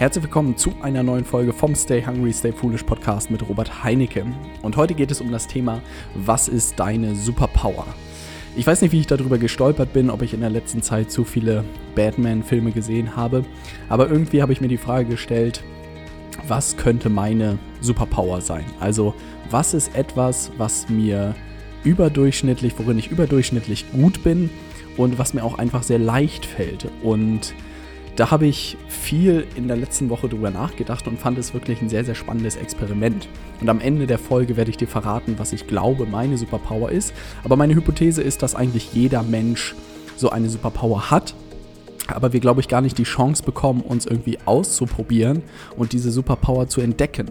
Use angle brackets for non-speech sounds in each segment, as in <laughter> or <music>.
Herzlich willkommen zu einer neuen Folge vom Stay Hungry, Stay Foolish Podcast mit Robert Heinecke. Und heute geht es um das Thema, was ist deine Superpower? Ich weiß nicht, wie ich darüber gestolpert bin, ob ich in der letzten Zeit zu viele Batman-Filme gesehen habe, aber irgendwie habe ich mir die Frage gestellt, was könnte meine Superpower sein? Also, was ist etwas, was mir überdurchschnittlich, worin ich überdurchschnittlich gut bin und was mir auch einfach sehr leicht fällt? Und da habe ich viel in der letzten Woche drüber nachgedacht und fand es wirklich ein sehr, sehr spannendes Experiment. Und am Ende der Folge werde ich dir verraten, was ich glaube, meine Superpower ist. Aber meine Hypothese ist, dass eigentlich jeder Mensch so eine Superpower hat aber wir, glaube ich, gar nicht die Chance bekommen, uns irgendwie auszuprobieren und diese Superpower zu entdecken.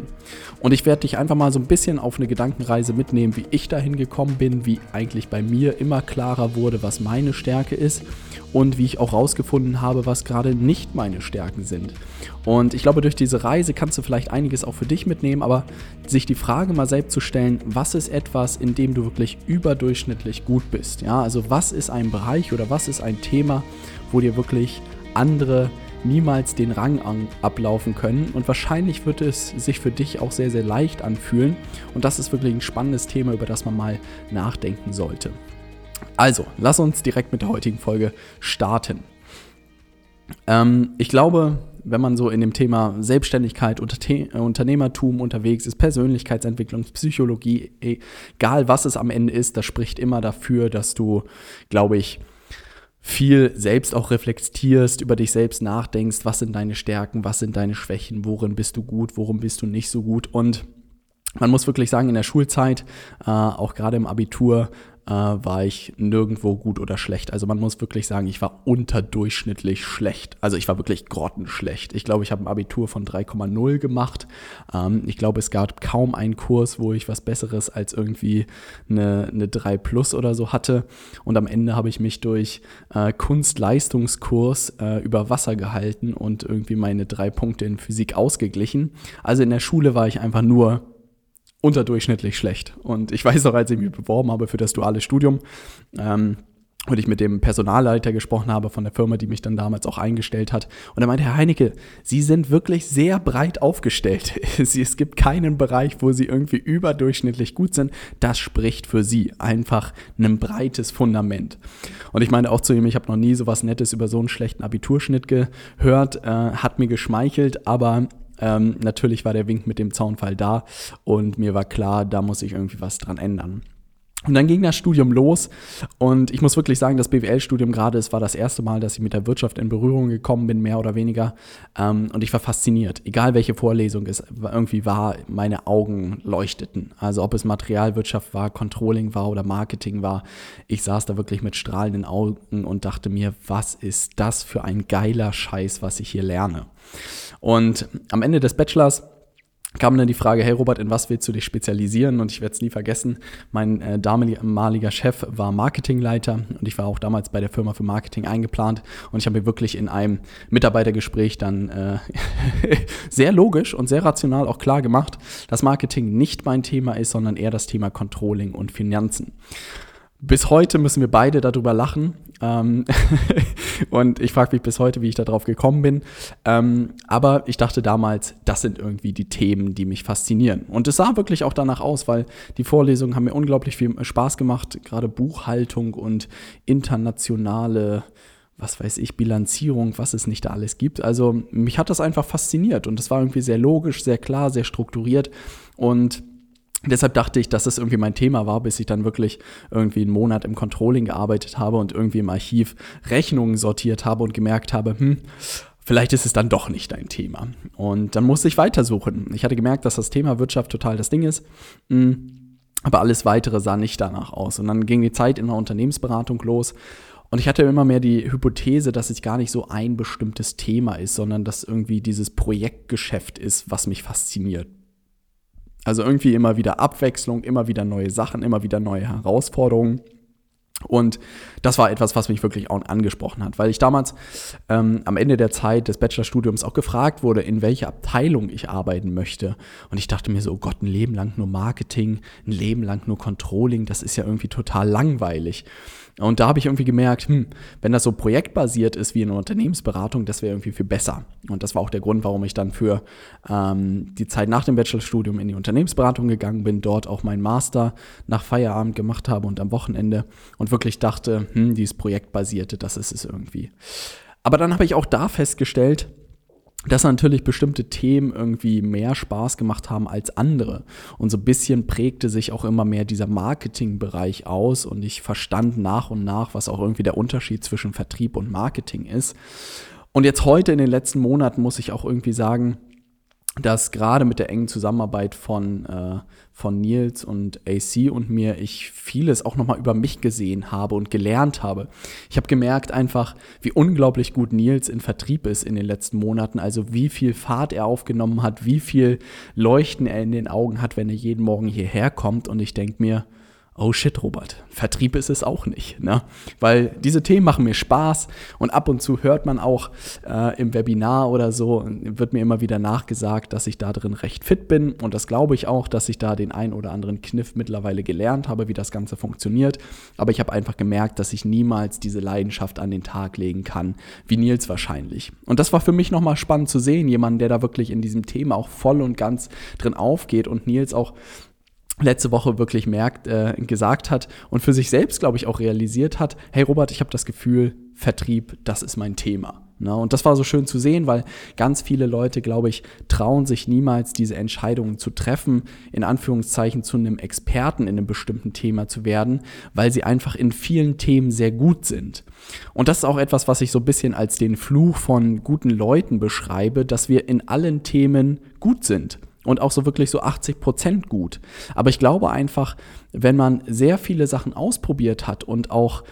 Und ich werde dich einfach mal so ein bisschen auf eine Gedankenreise mitnehmen, wie ich dahin gekommen bin, wie eigentlich bei mir immer klarer wurde, was meine Stärke ist und wie ich auch rausgefunden habe, was gerade nicht meine Stärken sind. Und ich glaube, durch diese Reise kannst du vielleicht einiges auch für dich mitnehmen, aber sich die Frage mal selbst zu stellen, was ist etwas, in dem du wirklich überdurchschnittlich gut bist? Ja, also was ist ein Bereich oder was ist ein Thema, wo dir wirklich andere niemals den Rang an, ablaufen können. Und wahrscheinlich wird es sich für dich auch sehr, sehr leicht anfühlen. Und das ist wirklich ein spannendes Thema, über das man mal nachdenken sollte. Also, lass uns direkt mit der heutigen Folge starten. Ähm, ich glaube, wenn man so in dem Thema Selbstständigkeit, Unternehmertum unterwegs ist, Persönlichkeitsentwicklung, Psychologie, egal was es am Ende ist, das spricht immer dafür, dass du, glaube ich, viel selbst auch reflektierst, über dich selbst nachdenkst, was sind deine Stärken, was sind deine Schwächen, worin bist du gut, worum bist du nicht so gut. Und man muss wirklich sagen, in der Schulzeit, äh, auch gerade im Abitur, äh, war ich nirgendwo gut oder schlecht. Also man muss wirklich sagen, ich war unterdurchschnittlich schlecht. Also ich war wirklich grottenschlecht. Ich glaube, ich habe ein Abitur von 3,0 gemacht. Ähm, ich glaube, es gab kaum einen Kurs, wo ich was Besseres als irgendwie eine, eine 3 Plus oder so hatte. Und am Ende habe ich mich durch äh, Kunstleistungskurs äh, über Wasser gehalten und irgendwie meine drei Punkte in Physik ausgeglichen. Also in der Schule war ich einfach nur unterdurchschnittlich schlecht. Und ich weiß auch, als ich mich beworben habe für das duale Studium, ähm, und ich mit dem Personalleiter gesprochen habe von der Firma, die mich dann damals auch eingestellt hat. Und er meinte, Herr Heinecke, Sie sind wirklich sehr breit aufgestellt. <laughs> es gibt keinen Bereich, wo Sie irgendwie überdurchschnittlich gut sind. Das spricht für Sie. Einfach ein breites Fundament. Und ich meine auch zu ihm, ich habe noch nie so was Nettes über so einen schlechten Abiturschnitt gehört. Äh, hat mir geschmeichelt, aber ähm, natürlich war der Wink mit dem Zaunfall da und mir war klar, da muss ich irgendwie was dran ändern. Und dann ging das Studium los und ich muss wirklich sagen, das BWL-Studium gerade, es war das erste Mal, dass ich mit der Wirtschaft in Berührung gekommen bin, mehr oder weniger. Ähm, und ich war fasziniert. Egal welche Vorlesung es irgendwie war, meine Augen leuchteten. Also ob es Materialwirtschaft war, Controlling war oder Marketing war, ich saß da wirklich mit strahlenden Augen und dachte mir, was ist das für ein geiler Scheiß, was ich hier lerne. Und am Ende des Bachelors kam dann die Frage, hey Robert, in was willst du dich spezialisieren? Und ich werde es nie vergessen, mein äh, damaliger Chef war Marketingleiter und ich war auch damals bei der Firma für Marketing eingeplant und ich habe mir wirklich in einem Mitarbeitergespräch dann äh, <laughs> sehr logisch und sehr rational auch klar gemacht, dass Marketing nicht mein Thema ist, sondern eher das Thema Controlling und Finanzen. Bis heute müssen wir beide darüber lachen. Ähm <laughs> und ich frage mich bis heute, wie ich darauf gekommen bin. Ähm, aber ich dachte damals, das sind irgendwie die Themen, die mich faszinieren. Und es sah wirklich auch danach aus, weil die Vorlesungen haben mir unglaublich viel Spaß gemacht. Gerade Buchhaltung und internationale was weiß ich, Bilanzierung, was es nicht da alles gibt. Also mich hat das einfach fasziniert und es war irgendwie sehr logisch, sehr klar, sehr strukturiert und Deshalb dachte ich, dass das irgendwie mein Thema war, bis ich dann wirklich irgendwie einen Monat im Controlling gearbeitet habe und irgendwie im Archiv Rechnungen sortiert habe und gemerkt habe, hm, vielleicht ist es dann doch nicht dein Thema. Und dann musste ich weitersuchen. Ich hatte gemerkt, dass das Thema Wirtschaft total das Ding ist. Hm, aber alles weitere sah nicht danach aus. Und dann ging die Zeit in der Unternehmensberatung los. Und ich hatte immer mehr die Hypothese, dass es gar nicht so ein bestimmtes Thema ist, sondern dass irgendwie dieses Projektgeschäft ist, was mich fasziniert. Also irgendwie immer wieder Abwechslung, immer wieder neue Sachen, immer wieder neue Herausforderungen. Und das war etwas, was mich wirklich auch angesprochen hat, weil ich damals ähm, am Ende der Zeit des Bachelorstudiums auch gefragt wurde, in welcher Abteilung ich arbeiten möchte. Und ich dachte mir so, oh Gott, ein Leben lang nur Marketing, ein Leben lang nur Controlling, das ist ja irgendwie total langweilig. Und da habe ich irgendwie gemerkt, hm, wenn das so projektbasiert ist wie eine Unternehmensberatung, das wäre irgendwie viel besser. Und das war auch der Grund, warum ich dann für ähm, die Zeit nach dem Bachelorstudium in die Unternehmensberatung gegangen bin, dort auch meinen Master nach Feierabend gemacht habe und am Wochenende und wirklich dachte, hm, dieses projektbasierte, das ist es irgendwie. Aber dann habe ich auch da festgestellt, dass natürlich bestimmte Themen irgendwie mehr Spaß gemacht haben als andere. Und so ein bisschen prägte sich auch immer mehr dieser Marketingbereich aus und ich verstand nach und nach, was auch irgendwie der Unterschied zwischen Vertrieb und Marketing ist. Und jetzt heute in den letzten Monaten muss ich auch irgendwie sagen, dass gerade mit der engen Zusammenarbeit von, äh, von Nils und AC und mir ich vieles auch nochmal über mich gesehen habe und gelernt habe. Ich habe gemerkt einfach, wie unglaublich gut Nils in Vertrieb ist in den letzten Monaten, also wie viel Fahrt er aufgenommen hat, wie viel Leuchten er in den Augen hat, wenn er jeden Morgen hierher kommt und ich denke mir, oh shit, Robert, Vertrieb ist es auch nicht. Ne? Weil diese Themen machen mir Spaß und ab und zu hört man auch äh, im Webinar oder so, wird mir immer wieder nachgesagt, dass ich da drin recht fit bin und das glaube ich auch, dass ich da den ein oder anderen Kniff mittlerweile gelernt habe, wie das Ganze funktioniert. Aber ich habe einfach gemerkt, dass ich niemals diese Leidenschaft an den Tag legen kann, wie Nils wahrscheinlich. Und das war für mich nochmal spannend zu sehen, jemanden, der da wirklich in diesem Thema auch voll und ganz drin aufgeht und Nils auch letzte Woche wirklich merkt, äh, gesagt hat und für sich selbst, glaube ich, auch realisiert hat, hey Robert, ich habe das Gefühl, Vertrieb, das ist mein Thema. Ne? Und das war so schön zu sehen, weil ganz viele Leute, glaube ich, trauen sich niemals, diese Entscheidungen zu treffen, in Anführungszeichen zu einem Experten in einem bestimmten Thema zu werden, weil sie einfach in vielen Themen sehr gut sind. Und das ist auch etwas, was ich so ein bisschen als den Fluch von guten Leuten beschreibe, dass wir in allen Themen gut sind und auch so wirklich so 80 Prozent gut. Aber ich glaube einfach, wenn man sehr viele Sachen ausprobiert hat und auch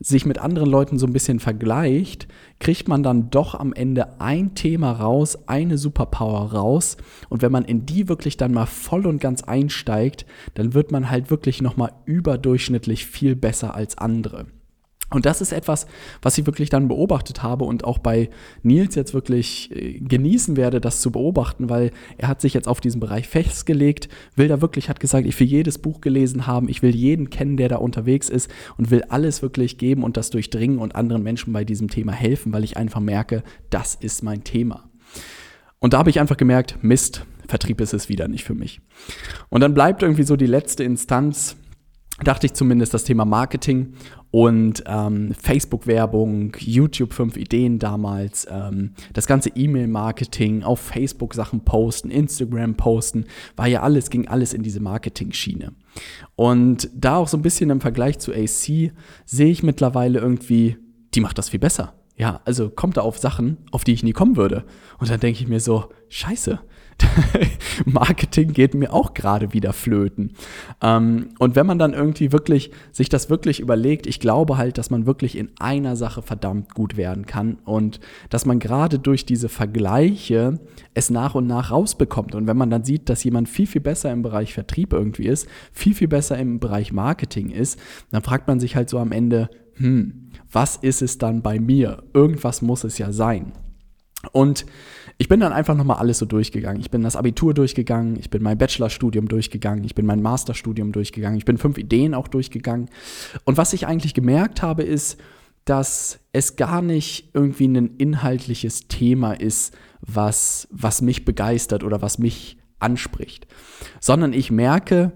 sich mit anderen Leuten so ein bisschen vergleicht, kriegt man dann doch am Ende ein Thema raus, eine Superpower raus. Und wenn man in die wirklich dann mal voll und ganz einsteigt, dann wird man halt wirklich nochmal überdurchschnittlich viel besser als andere. Und das ist etwas, was ich wirklich dann beobachtet habe und auch bei Nils jetzt wirklich äh, genießen werde, das zu beobachten, weil er hat sich jetzt auf diesen Bereich festgelegt, will da wirklich, hat gesagt, ich will jedes Buch gelesen haben, ich will jeden kennen, der da unterwegs ist und will alles wirklich geben und das durchdringen und anderen Menschen bei diesem Thema helfen, weil ich einfach merke, das ist mein Thema. Und da habe ich einfach gemerkt, Mist, Vertrieb ist es wieder nicht für mich. Und dann bleibt irgendwie so die letzte Instanz, dachte ich zumindest, das Thema Marketing und ähm, Facebook-Werbung, YouTube 5 Ideen damals, ähm, das ganze E-Mail-Marketing, auf Facebook Sachen posten, Instagram posten, war ja alles, ging alles in diese Marketing-Schiene. Und da auch so ein bisschen im Vergleich zu AC sehe ich mittlerweile irgendwie, die macht das viel besser. Ja, also kommt da auf Sachen, auf die ich nie kommen würde. Und dann denke ich mir so, scheiße, <laughs> Marketing geht mir auch gerade wieder flöten. Ähm, und wenn man dann irgendwie wirklich sich das wirklich überlegt, ich glaube halt, dass man wirklich in einer Sache verdammt gut werden kann und dass man gerade durch diese Vergleiche es nach und nach rausbekommt. Und wenn man dann sieht, dass jemand viel, viel besser im Bereich Vertrieb irgendwie ist, viel, viel besser im Bereich Marketing ist, dann fragt man sich halt so am Ende, hm, was ist es dann bei mir? Irgendwas muss es ja sein. Und ich bin dann einfach nochmal alles so durchgegangen. Ich bin das Abitur durchgegangen, ich bin mein Bachelorstudium durchgegangen, ich bin mein Masterstudium durchgegangen, ich bin fünf Ideen auch durchgegangen. Und was ich eigentlich gemerkt habe, ist, dass es gar nicht irgendwie ein inhaltliches Thema ist, was, was mich begeistert oder was mich anspricht, sondern ich merke,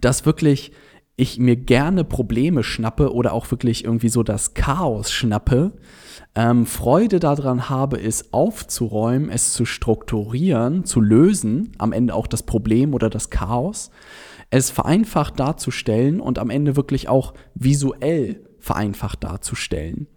dass wirklich ich mir gerne Probleme schnappe oder auch wirklich irgendwie so das Chaos schnappe, ähm, Freude daran habe, es aufzuräumen, es zu strukturieren, zu lösen, am Ende auch das Problem oder das Chaos, es vereinfacht darzustellen und am Ende wirklich auch visuell vereinfacht darzustellen.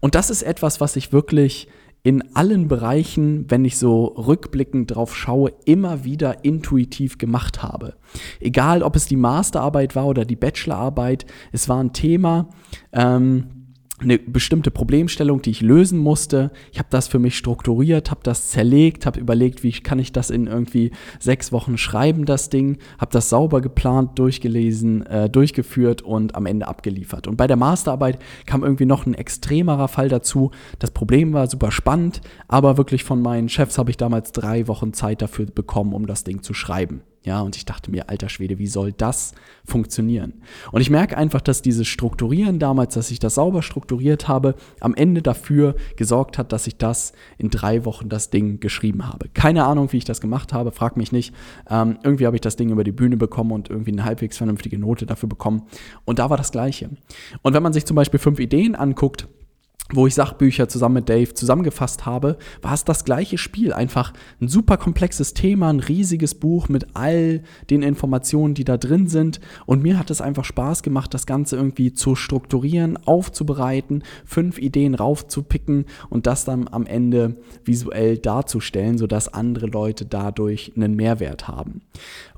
Und das ist etwas, was ich wirklich in allen Bereichen, wenn ich so rückblickend drauf schaue, immer wieder intuitiv gemacht habe. Egal, ob es die Masterarbeit war oder die Bachelorarbeit, es war ein Thema, ähm, eine bestimmte Problemstellung, die ich lösen musste. Ich habe das für mich strukturiert, habe das zerlegt, habe überlegt, wie kann ich das in irgendwie sechs Wochen schreiben, das Ding, habe das sauber geplant, durchgelesen, äh, durchgeführt und am Ende abgeliefert. Und bei der Masterarbeit kam irgendwie noch ein extremerer Fall dazu. Das Problem war super spannend, aber wirklich von meinen Chefs habe ich damals drei Wochen Zeit dafür bekommen, um das Ding zu schreiben. Ja, und ich dachte mir, alter Schwede, wie soll das funktionieren? Und ich merke einfach, dass dieses Strukturieren damals, dass ich das sauber strukturiert habe, am Ende dafür gesorgt hat, dass ich das in drei Wochen das Ding geschrieben habe. Keine Ahnung, wie ich das gemacht habe, frag mich nicht. Ähm, irgendwie habe ich das Ding über die Bühne bekommen und irgendwie eine halbwegs vernünftige Note dafür bekommen. Und da war das Gleiche. Und wenn man sich zum Beispiel fünf Ideen anguckt, wo ich Sachbücher zusammen mit Dave zusammengefasst habe, war es das gleiche Spiel. Einfach ein super komplexes Thema, ein riesiges Buch mit all den Informationen, die da drin sind. Und mir hat es einfach Spaß gemacht, das Ganze irgendwie zu strukturieren, aufzubereiten, fünf Ideen raufzupicken und das dann am Ende visuell darzustellen, sodass andere Leute dadurch einen Mehrwert haben.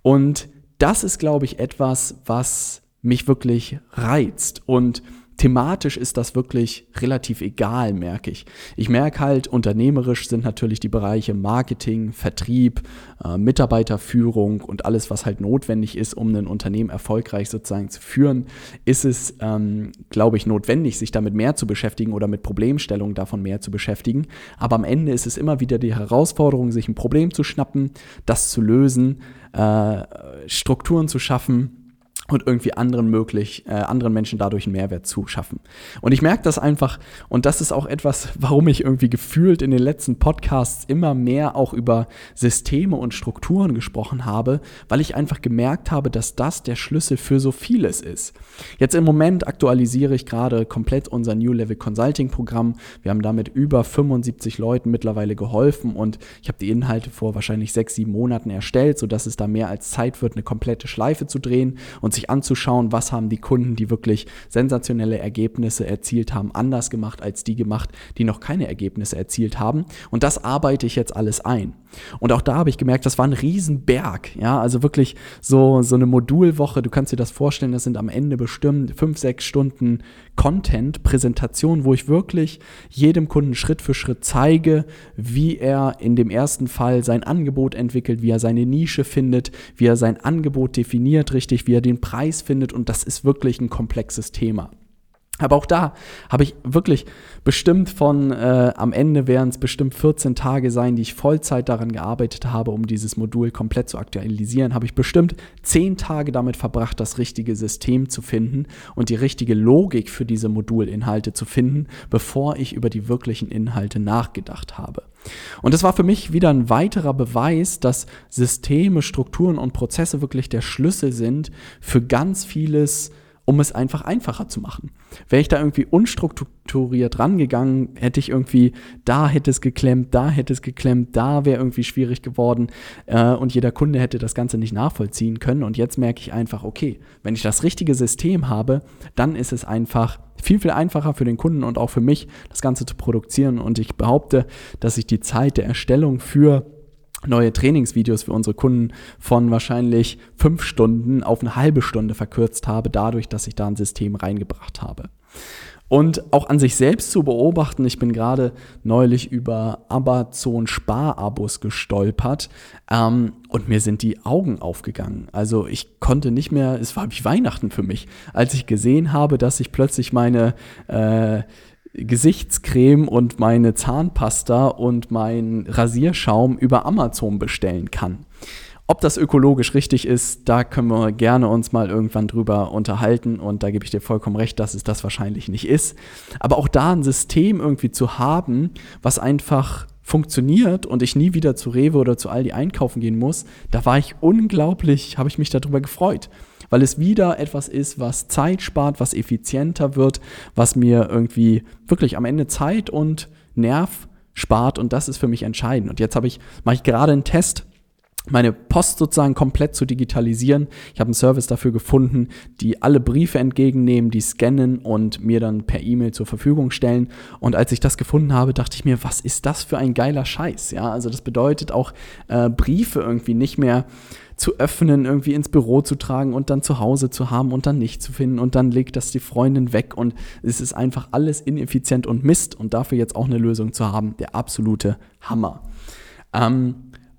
Und das ist, glaube ich, etwas, was mich wirklich reizt und thematisch ist das wirklich relativ egal, merke ich. Ich merke halt, unternehmerisch sind natürlich die Bereiche Marketing, Vertrieb, äh, Mitarbeiterführung und alles, was halt notwendig ist, um ein Unternehmen erfolgreich sozusagen zu führen, ist es, ähm, glaube ich, notwendig, sich damit mehr zu beschäftigen oder mit Problemstellungen davon mehr zu beschäftigen. Aber am Ende ist es immer wieder die Herausforderung, sich ein Problem zu schnappen, das zu lösen, äh, Strukturen zu schaffen und irgendwie anderen möglich, äh, anderen Menschen dadurch einen Mehrwert zu schaffen. Und ich merke das einfach, und das ist auch etwas, warum ich irgendwie gefühlt in den letzten Podcasts immer mehr auch über Systeme und Strukturen gesprochen habe, weil ich einfach gemerkt habe, dass das der Schlüssel für so vieles ist. Jetzt im Moment aktualisiere ich gerade komplett unser New Level Consulting Programm. Wir haben damit über 75 Leuten mittlerweile geholfen und ich habe die Inhalte vor wahrscheinlich sechs, sieben Monaten erstellt, sodass es da mehr als Zeit wird, eine komplette Schleife zu drehen und sich anzuschauen, was haben die Kunden, die wirklich sensationelle Ergebnisse erzielt haben, anders gemacht als die gemacht, die noch keine Ergebnisse erzielt haben. Und das arbeite ich jetzt alles ein. Und auch da habe ich gemerkt, das war ein Riesenberg. Ja, also wirklich so, so eine Modulwoche. Du kannst dir das vorstellen, das sind am Ende bestimmt fünf, sechs Stunden Content, Präsentation, wo ich wirklich jedem Kunden Schritt für Schritt zeige, wie er in dem ersten Fall sein Angebot entwickelt, wie er seine Nische findet, wie er sein Angebot definiert richtig, wie er den Preis findet. Und das ist wirklich ein komplexes Thema. Aber auch da habe ich wirklich bestimmt von, äh, am Ende werden es bestimmt 14 Tage sein, die ich Vollzeit daran gearbeitet habe, um dieses Modul komplett zu aktualisieren, habe ich bestimmt 10 Tage damit verbracht, das richtige System zu finden und die richtige Logik für diese Modulinhalte zu finden, bevor ich über die wirklichen Inhalte nachgedacht habe. Und das war für mich wieder ein weiterer Beweis, dass Systeme, Strukturen und Prozesse wirklich der Schlüssel sind für ganz vieles, um es einfach einfacher zu machen. Wäre ich da irgendwie unstrukturiert rangegangen, hätte ich irgendwie, da hätte es geklemmt, da hätte es geklemmt, da wäre irgendwie schwierig geworden äh, und jeder Kunde hätte das Ganze nicht nachvollziehen können. Und jetzt merke ich einfach, okay, wenn ich das richtige System habe, dann ist es einfach viel, viel einfacher für den Kunden und auch für mich, das Ganze zu produzieren. Und ich behaupte, dass ich die Zeit der Erstellung für neue Trainingsvideos für unsere Kunden von wahrscheinlich fünf Stunden auf eine halbe Stunde verkürzt habe, dadurch, dass ich da ein System reingebracht habe. Und auch an sich selbst zu beobachten, ich bin gerade neulich über Amazon Sparabos gestolpert ähm, und mir sind die Augen aufgegangen. Also ich konnte nicht mehr, es war wie Weihnachten für mich, als ich gesehen habe, dass ich plötzlich meine äh, Gesichtscreme und meine Zahnpasta und mein Rasierschaum über Amazon bestellen kann. Ob das ökologisch richtig ist, da können wir gerne uns mal irgendwann drüber unterhalten und da gebe ich dir vollkommen recht, dass es das wahrscheinlich nicht ist. Aber auch da ein System irgendwie zu haben, was einfach funktioniert und ich nie wieder zu Rewe oder zu Aldi einkaufen gehen muss, da war ich unglaublich, habe ich mich darüber gefreut weil es wieder etwas ist, was Zeit spart, was effizienter wird, was mir irgendwie wirklich am Ende Zeit und Nerv spart und das ist für mich entscheidend. Und jetzt habe ich, mache ich gerade einen Test, meine Post sozusagen komplett zu digitalisieren. Ich habe einen Service dafür gefunden, die alle Briefe entgegennehmen, die scannen und mir dann per E-Mail zur Verfügung stellen. Und als ich das gefunden habe, dachte ich mir, was ist das für ein geiler Scheiß? Ja, also das bedeutet auch äh, Briefe irgendwie nicht mehr zu öffnen, irgendwie ins Büro zu tragen und dann zu Hause zu haben und dann nicht zu finden und dann legt das die Freundin weg und es ist einfach alles ineffizient und Mist und dafür jetzt auch eine Lösung zu haben, der absolute Hammer. Ähm,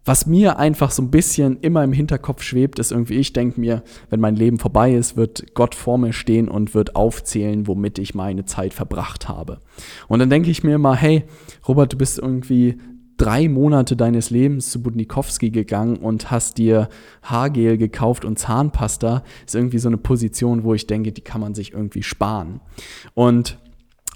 was mir einfach so ein bisschen immer im Hinterkopf schwebt, ist irgendwie, ich denke mir, wenn mein Leben vorbei ist, wird Gott vor mir stehen und wird aufzählen, womit ich meine Zeit verbracht habe. Und dann denke ich mir immer, hey, Robert, du bist irgendwie drei Monate deines Lebens zu Budnikowski gegangen und hast dir Haargel gekauft und Zahnpasta, ist irgendwie so eine Position, wo ich denke, die kann man sich irgendwie sparen. Und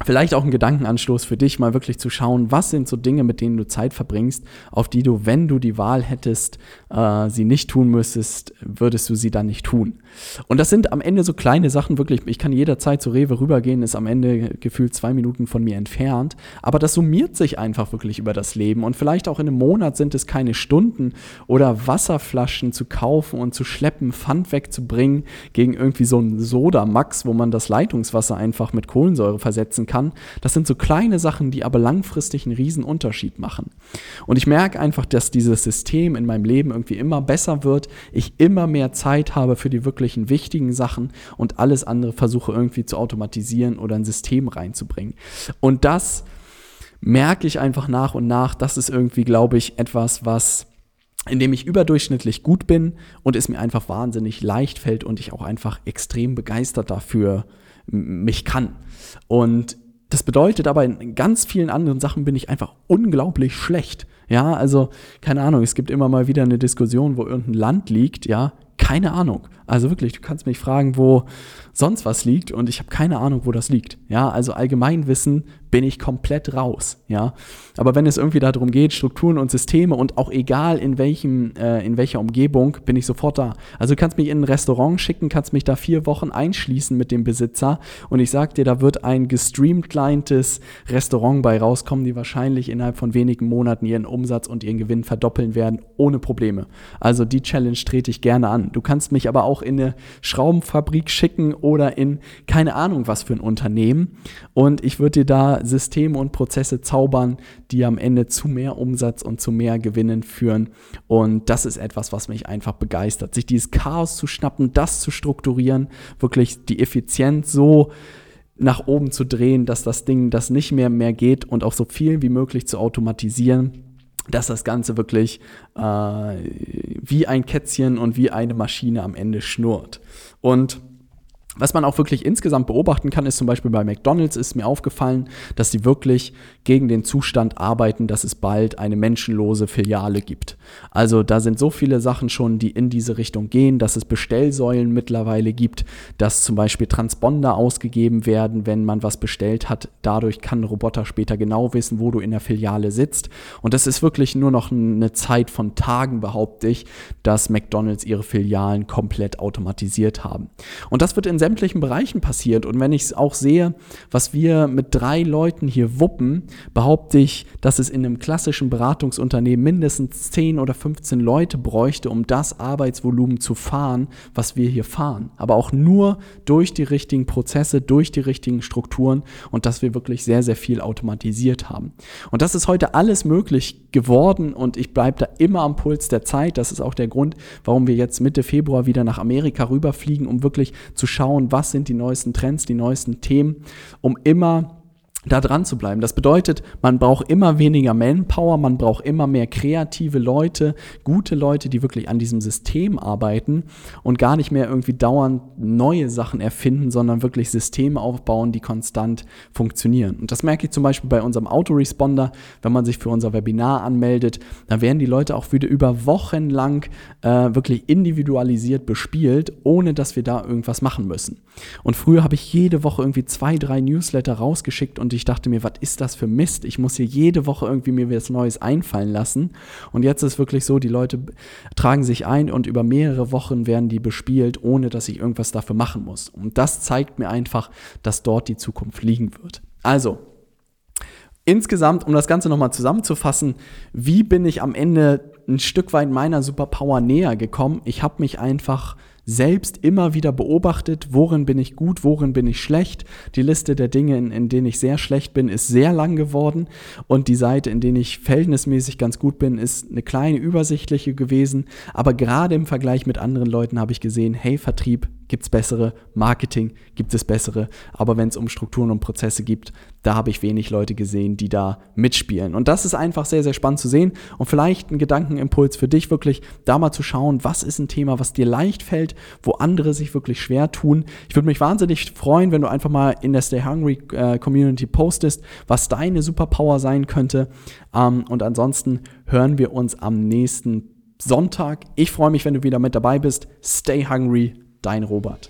Vielleicht auch ein Gedankenanstoß für dich, mal wirklich zu schauen, was sind so Dinge, mit denen du Zeit verbringst, auf die du, wenn du die Wahl hättest, äh, sie nicht tun müsstest, würdest du sie dann nicht tun. Und das sind am Ende so kleine Sachen, wirklich, ich kann jederzeit zu Rewe rübergehen, ist am Ende gefühlt zwei Minuten von mir entfernt, aber das summiert sich einfach wirklich über das Leben und vielleicht auch in einem Monat sind es keine Stunden oder Wasserflaschen zu kaufen und zu schleppen, Pfand wegzubringen gegen irgendwie so ein Soda-Max, wo man das Leitungswasser einfach mit Kohlensäure versetzen kann. Das sind so kleine Sachen, die aber langfristig einen riesen Unterschied machen. Und ich merke einfach, dass dieses System in meinem Leben irgendwie immer besser wird, ich immer mehr Zeit habe für die wirklichen wichtigen Sachen und alles andere versuche irgendwie zu automatisieren oder ein System reinzubringen. Und das merke ich einfach nach und nach, das ist irgendwie, glaube ich, etwas, was in dem ich überdurchschnittlich gut bin und es mir einfach wahnsinnig leicht fällt und ich auch einfach extrem begeistert dafür mich kann. Und das bedeutet aber, in ganz vielen anderen Sachen bin ich einfach unglaublich schlecht. Ja, also, keine Ahnung, es gibt immer mal wieder eine Diskussion, wo irgendein Land liegt, ja, keine Ahnung. Also wirklich, du kannst mich fragen, wo sonst was liegt und ich habe keine Ahnung, wo das liegt. Ja, also Allgemeinwissen bin ich komplett raus. Ja, aber wenn es irgendwie darum geht, Strukturen und Systeme und auch egal in welchem, äh, in welcher Umgebung, bin ich sofort da. Also du kannst mich in ein Restaurant schicken, kannst mich da vier Wochen einschließen mit dem Besitzer und ich sag dir, da wird ein gestreamtlines Restaurant bei rauskommen, die wahrscheinlich innerhalb von wenigen Monaten ihren Umsatz und ihren Gewinn verdoppeln werden, ohne Probleme. Also die Challenge trete ich gerne an. Du kannst mich aber auch in eine Schraubenfabrik schicken oder in keine Ahnung was für ein Unternehmen. Und ich würde dir da Systeme und Prozesse zaubern, die am Ende zu mehr Umsatz und zu mehr Gewinnen führen. Und das ist etwas, was mich einfach begeistert. Sich dieses Chaos zu schnappen, das zu strukturieren, wirklich die Effizienz so nach oben zu drehen, dass das Ding das nicht mehr mehr geht und auch so viel wie möglich zu automatisieren dass das Ganze wirklich äh, wie ein Kätzchen und wie eine Maschine am Ende schnurrt. Und was man auch wirklich insgesamt beobachten kann, ist zum Beispiel bei McDonald's ist mir aufgefallen, dass sie wirklich gegen den Zustand arbeiten, dass es bald eine menschenlose Filiale gibt. Also da sind so viele Sachen schon, die in diese Richtung gehen, dass es Bestellsäulen mittlerweile gibt, dass zum Beispiel Transponder ausgegeben werden, wenn man was bestellt hat. Dadurch kann ein Roboter später genau wissen, wo du in der Filiale sitzt. Und das ist wirklich nur noch eine Zeit von Tagen, behaupte ich, dass McDonald's ihre Filialen komplett automatisiert haben. Und das wird in sämtlichen Bereichen passiert. Und wenn ich es auch sehe, was wir mit drei Leuten hier wuppen, behaupte ich, dass es in einem klassischen Beratungsunternehmen mindestens 10 oder 15 Leute bräuchte, um das Arbeitsvolumen zu fahren, was wir hier fahren. Aber auch nur durch die richtigen Prozesse, durch die richtigen Strukturen und dass wir wirklich sehr, sehr viel automatisiert haben. Und das ist heute alles möglich geworden und ich bleibe da immer am Puls der Zeit. Das ist auch der Grund, warum wir jetzt Mitte Februar wieder nach Amerika rüberfliegen, um wirklich zu schauen, schauen, was sind die neuesten Trends, die neuesten Themen, um immer da dran zu bleiben. Das bedeutet, man braucht immer weniger Manpower, man braucht immer mehr kreative Leute, gute Leute, die wirklich an diesem System arbeiten und gar nicht mehr irgendwie dauernd neue Sachen erfinden, sondern wirklich Systeme aufbauen, die konstant funktionieren. Und das merke ich zum Beispiel bei unserem Autoresponder, wenn man sich für unser Webinar anmeldet, da werden die Leute auch wieder über Wochen lang äh, wirklich individualisiert bespielt, ohne dass wir da irgendwas machen müssen. Und früher habe ich jede Woche irgendwie zwei, drei Newsletter rausgeschickt und ich dachte mir, was ist das für Mist? Ich muss hier jede Woche irgendwie mir was Neues einfallen lassen. Und jetzt ist wirklich so, die Leute tragen sich ein und über mehrere Wochen werden die bespielt, ohne dass ich irgendwas dafür machen muss. Und das zeigt mir einfach, dass dort die Zukunft liegen wird. Also, insgesamt, um das Ganze nochmal zusammenzufassen, wie bin ich am Ende ein Stück weit meiner Superpower näher gekommen? Ich habe mich einfach selbst immer wieder beobachtet, worin bin ich gut, worin bin ich schlecht. Die Liste der Dinge, in, in denen ich sehr schlecht bin, ist sehr lang geworden und die Seite, in denen ich verhältnismäßig ganz gut bin, ist eine kleine übersichtliche gewesen. Aber gerade im Vergleich mit anderen Leuten habe ich gesehen, hey, Vertrieb gibt es bessere, Marketing gibt es bessere, aber wenn es um Strukturen und Prozesse gibt, da habe ich wenig Leute gesehen, die da mitspielen. Und das ist einfach sehr, sehr spannend zu sehen und vielleicht ein Gedankenimpuls für dich wirklich, da mal zu schauen, was ist ein Thema, was dir leicht fällt, wo andere sich wirklich schwer tun. Ich würde mich wahnsinnig freuen, wenn du einfach mal in der Stay Hungry äh, Community postest, was deine Superpower sein könnte. Ähm, und ansonsten hören wir uns am nächsten Sonntag. Ich freue mich, wenn du wieder mit dabei bist. Stay hungry, dein Robert.